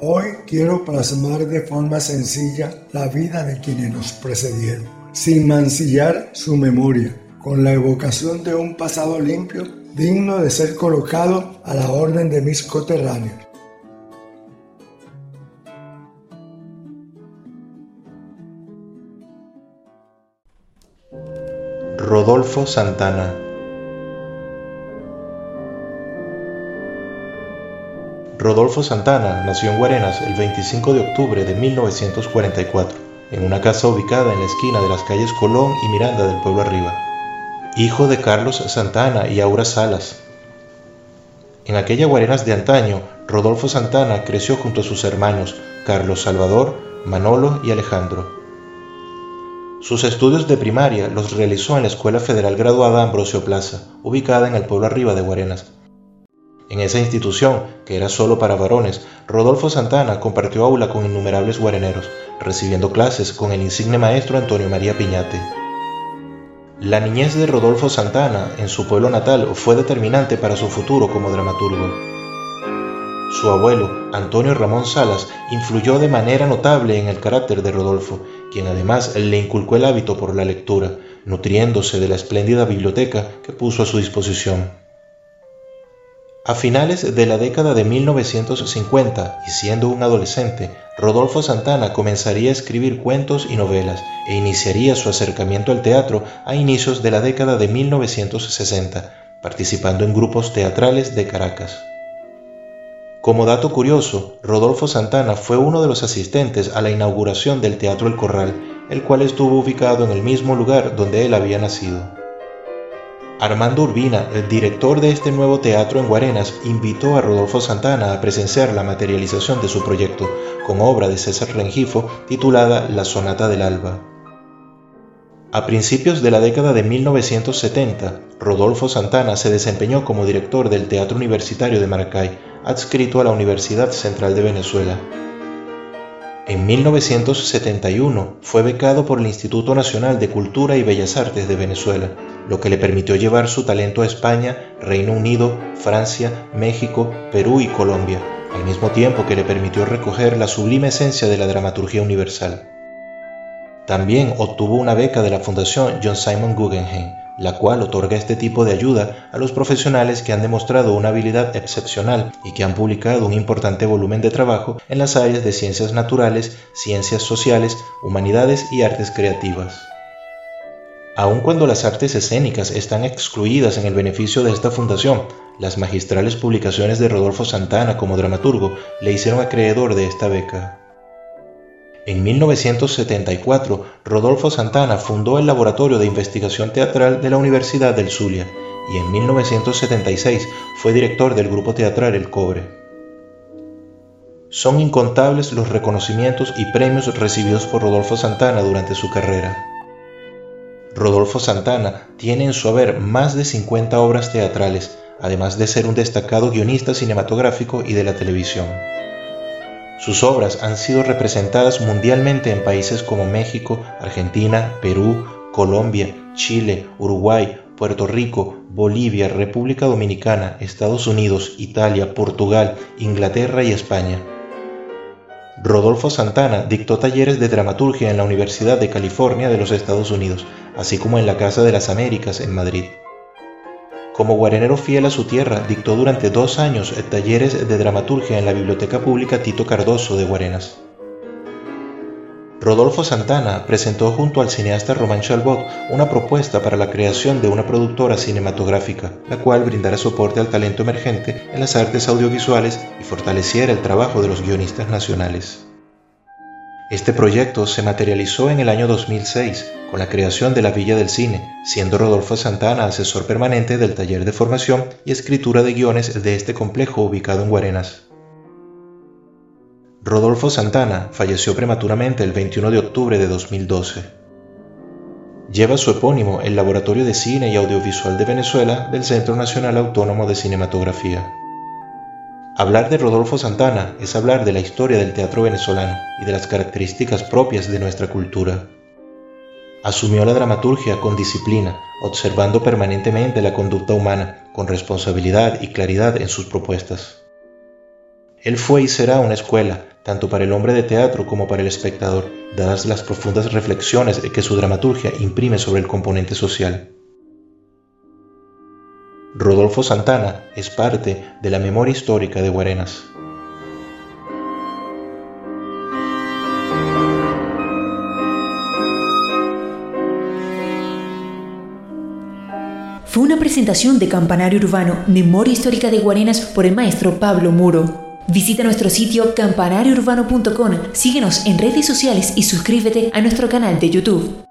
Hoy quiero plasmar de forma sencilla la vida de quienes nos precedieron, sin mancillar su memoria, con la evocación de un pasado limpio, digno de ser colocado a la orden de mis coterráneos. Rodolfo Santana Rodolfo Santana nació en Guarenas el 25 de octubre de 1944, en una casa ubicada en la esquina de las calles Colón y Miranda del pueblo arriba. Hijo de Carlos Santana y Aura Salas. En aquella Guarenas de antaño, Rodolfo Santana creció junto a sus hermanos Carlos Salvador, Manolo y Alejandro. Sus estudios de primaria los realizó en la Escuela Federal Graduada Ambrosio Plaza, ubicada en el pueblo arriba de Guarenas. En esa institución, que era solo para varones, Rodolfo Santana compartió aula con innumerables guareneros, recibiendo clases con el insigne maestro Antonio María Piñate. La niñez de Rodolfo Santana en su pueblo natal fue determinante para su futuro como dramaturgo. Su abuelo, Antonio Ramón Salas, influyó de manera notable en el carácter de Rodolfo, quien además le inculcó el hábito por la lectura, nutriéndose de la espléndida biblioteca que puso a su disposición. A finales de la década de 1950 y siendo un adolescente, Rodolfo Santana comenzaría a escribir cuentos y novelas e iniciaría su acercamiento al teatro a inicios de la década de 1960, participando en grupos teatrales de Caracas. Como dato curioso, Rodolfo Santana fue uno de los asistentes a la inauguración del Teatro El Corral, el cual estuvo ubicado en el mismo lugar donde él había nacido. Armando Urbina, el director de este nuevo teatro en Guarenas, invitó a Rodolfo Santana a presenciar la materialización de su proyecto, con obra de César Rengifo titulada La Sonata del Alba. A principios de la década de 1970, Rodolfo Santana se desempeñó como director del Teatro Universitario de Maracay, adscrito a la Universidad Central de Venezuela. En 1971 fue becado por el Instituto Nacional de Cultura y Bellas Artes de Venezuela, lo que le permitió llevar su talento a España, Reino Unido, Francia, México, Perú y Colombia, al mismo tiempo que le permitió recoger la sublime esencia de la dramaturgia universal. También obtuvo una beca de la Fundación John Simon Guggenheim, la cual otorga este tipo de ayuda a los profesionales que han demostrado una habilidad excepcional y que han publicado un importante volumen de trabajo en las áreas de ciencias naturales, ciencias sociales, humanidades y artes creativas. Aun cuando las artes escénicas están excluidas en el beneficio de esta fundación, las magistrales publicaciones de Rodolfo Santana como dramaturgo le hicieron acreedor de esta beca. En 1974, Rodolfo Santana fundó el Laboratorio de Investigación Teatral de la Universidad del Zulia y en 1976 fue director del grupo teatral El Cobre. Son incontables los reconocimientos y premios recibidos por Rodolfo Santana durante su carrera. Rodolfo Santana tiene en su haber más de 50 obras teatrales, además de ser un destacado guionista cinematográfico y de la televisión. Sus obras han sido representadas mundialmente en países como México, Argentina, Perú, Colombia, Chile, Uruguay, Puerto Rico, Bolivia, República Dominicana, Estados Unidos, Italia, Portugal, Inglaterra y España. Rodolfo Santana dictó talleres de dramaturgia en la Universidad de California de los Estados Unidos, así como en la Casa de las Américas en Madrid. Como guarenero fiel a su tierra, dictó durante dos años talleres de dramaturgia en la Biblioteca Pública Tito Cardoso de Guarenas. Rodolfo Santana presentó junto al cineasta Román Chalbot una propuesta para la creación de una productora cinematográfica, la cual brindara soporte al talento emergente en las artes audiovisuales y fortaleciera el trabajo de los guionistas nacionales. Este proyecto se materializó en el año 2006 con la creación de la Villa del Cine, siendo Rodolfo Santana asesor permanente del taller de formación y escritura de guiones de este complejo ubicado en Guarenas. Rodolfo Santana falleció prematuramente el 21 de octubre de 2012. Lleva su epónimo el Laboratorio de Cine y Audiovisual de Venezuela del Centro Nacional Autónomo de Cinematografía. Hablar de Rodolfo Santana es hablar de la historia del teatro venezolano y de las características propias de nuestra cultura. Asumió la dramaturgia con disciplina, observando permanentemente la conducta humana, con responsabilidad y claridad en sus propuestas. Él fue y será una escuela, tanto para el hombre de teatro como para el espectador, dadas las profundas reflexiones que su dramaturgia imprime sobre el componente social. Rodolfo Santana es parte de la memoria histórica de Guarenas. Una presentación de Campanario Urbano, Memoria Histórica de Guarenas por el maestro Pablo Muro. Visita nuestro sitio campanariourbano.com, síguenos en redes sociales y suscríbete a nuestro canal de YouTube.